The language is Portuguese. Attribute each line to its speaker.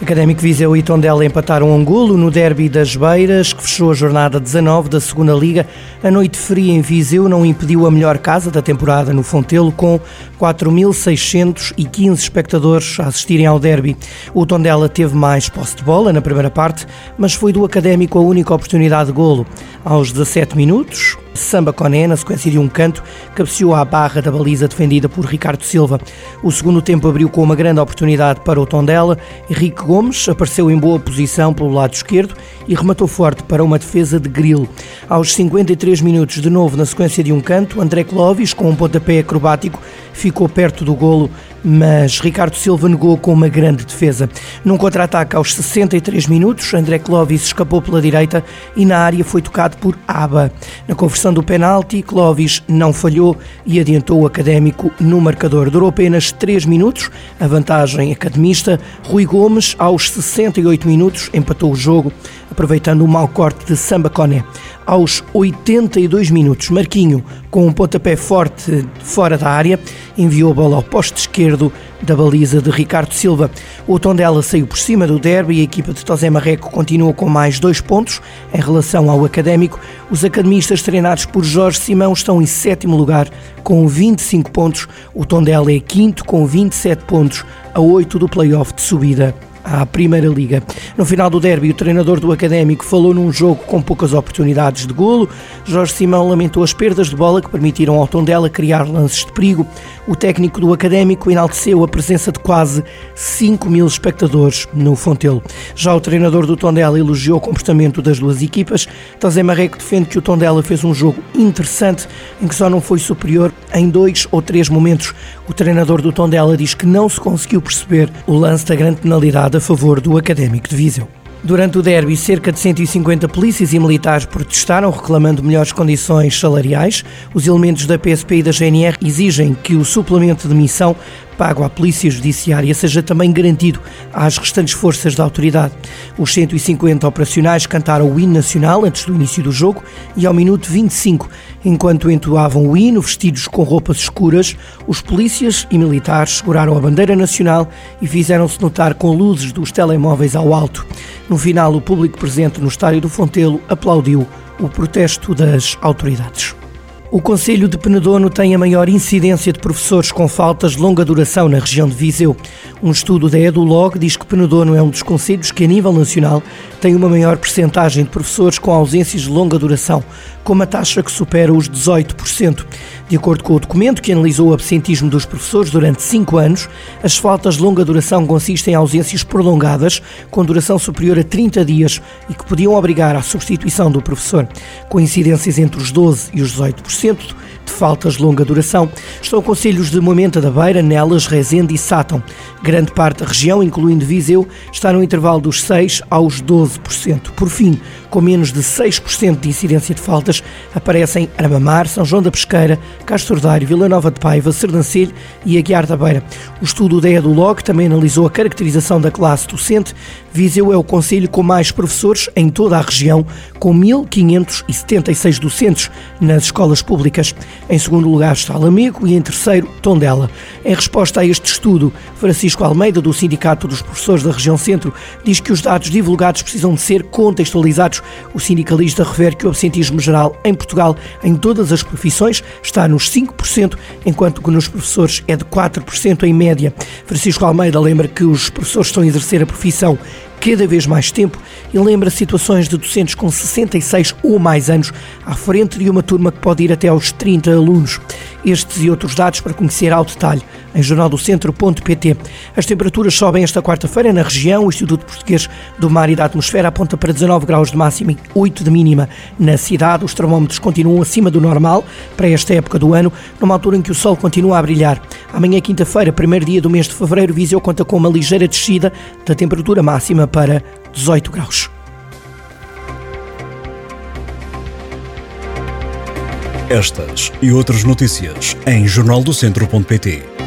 Speaker 1: Académico Viseu e Tondela empataram um golo no derby das Beiras, que fechou a jornada 19 da Segunda Liga. A noite fria em Viseu não impediu a melhor casa da temporada no Fontelo, com 4.615 espectadores a assistirem ao derby. O Tondela teve mais posse de bola na primeira parte, mas foi do Académico a única oportunidade de golo. Aos 17 minutos, Samba Coné, na sequência de um canto, cabeceou à barra da baliza defendida por Ricardo Silva. O segundo tempo abriu com uma grande oportunidade para o Tondela. Henrique Gomes apareceu em boa posição pelo lado esquerdo e rematou forte para uma defesa de Grilo. Aos 53 minutos, de novo na sequência de um canto, André Clovis, com um pontapé acrobático, ficou perto do golo, mas Ricardo Silva negou com uma grande defesa. Num contra-ataque aos 63 minutos, André Clovis escapou pela direita e na área foi tocado por Aba. Na conversão do penalti, Clovis não falhou e adiantou o académico no marcador. Durou apenas 3 minutos, a vantagem academista. Rui Gomes, aos 68 minutos, empatou o jogo, aproveitando o mau corte de Samba Coné. Aos 82 minutos, Marquinho, com um pontapé forte fora da área, enviou a bola ao poste esquerdo da baliza de Ricardo Silva. O Tondela saiu por cima do derby e a equipa de Tosé Marreco continua com mais dois pontos em relação ao académico. Os academistas treinados por Jorge Simão estão em sétimo lugar com 25 pontos. O Tondela é quinto com 27 pontos, a 8 do play-off de subida à Primeira Liga. No final do derby, o treinador do Académico falou num jogo com poucas oportunidades de golo. Jorge Simão lamentou as perdas de bola que permitiram ao Tondela criar lances de perigo. O técnico do Académico enalteceu a presença de quase 5 mil espectadores no Fontelo. Já o treinador do Tondela elogiou o comportamento das duas equipas. Tazé Marreco defende que o Tondela fez um jogo interessante em que só não foi superior em dois ou três momentos. O treinador do Tondela diz que não se conseguiu perceber o lance da grande penalidade a favor do Académico de Viseu. Durante o derby, cerca de 150 polícias e militares protestaram reclamando melhores condições salariais. Os elementos da PSP e da GNR exigem que o suplemento de missão pago à Polícia Judiciária seja também garantido às restantes forças da autoridade. Os 150 operacionais cantaram o hino nacional antes do início do jogo e ao minuto 25, enquanto entoavam o hino vestidos com roupas escuras, os polícias e militares seguraram a bandeira nacional e fizeram-se notar com luzes dos telemóveis ao alto. No final, o público presente no estádio do Fontelo aplaudiu o protesto das autoridades. O Conselho de Penedono tem a maior incidência de professores com faltas de longa duração na região de Viseu. Um estudo da EduLog diz que Penedono é um dos conselhos que, a nível nacional, tem uma maior percentagem de professores com ausências de longa duração, com uma taxa que supera os 18%. De acordo com o documento que analisou o absentismo dos professores durante cinco anos, as faltas de longa duração consistem em ausências prolongadas, com duração superior a 30 dias e que podiam obrigar à substituição do professor. Com incidências entre os 12% e os 18%, de faltas de longa duração. Estão conselhos de Moimenta da Beira, Nelas, Rezende e Sátão. Grande parte da região, incluindo Viseu, está no intervalo dos 6% aos 12%. Por fim, com menos de 6% de incidência de faltas, aparecem Aramamar, São João da Pesqueira, Castro Dário, Vila Nova de Paiva, Sernancelho e Aguiar da Beira. O estudo da EduLog também analisou a caracterização da classe docente. Viseu é o conselho com mais professores em toda a região, com 1.576 docentes nas escolas públicas. Em segundo lugar está Lamego e em terceiro Tondela. Em resposta a este estudo, Francisco Almeida, do Sindicato dos Professores da Região Centro, diz que os dados divulgados precisam de ser contextualizados. O sindicalista refere que o absentismo geral em Portugal, em todas as profissões, está nos 5%, enquanto que nos professores é de 4% em média. Francisco Almeida lembra que os professores estão a exercer a profissão cada vez mais tempo e lembra situações de docentes com 66 ou mais anos à frente de uma turma que pode ir até aos 30 alunos. Estes e outros dados para conhecer ao detalhe em jornaldocentro.pt. As temperaturas sobem esta quarta-feira na região. O Instituto Português do Mar e da Atmosfera aponta para 19 graus de máxima e 8 de mínima. Na cidade, os termómetros continuam acima do normal para esta época do ano, numa altura em que o sol continua a brilhar. Amanhã, quinta-feira, primeiro dia do mês de fevereiro, Viseu conta com uma ligeira descida da temperatura máxima para 18 graus.
Speaker 2: Estas e outras notícias em jornaldocentro.pt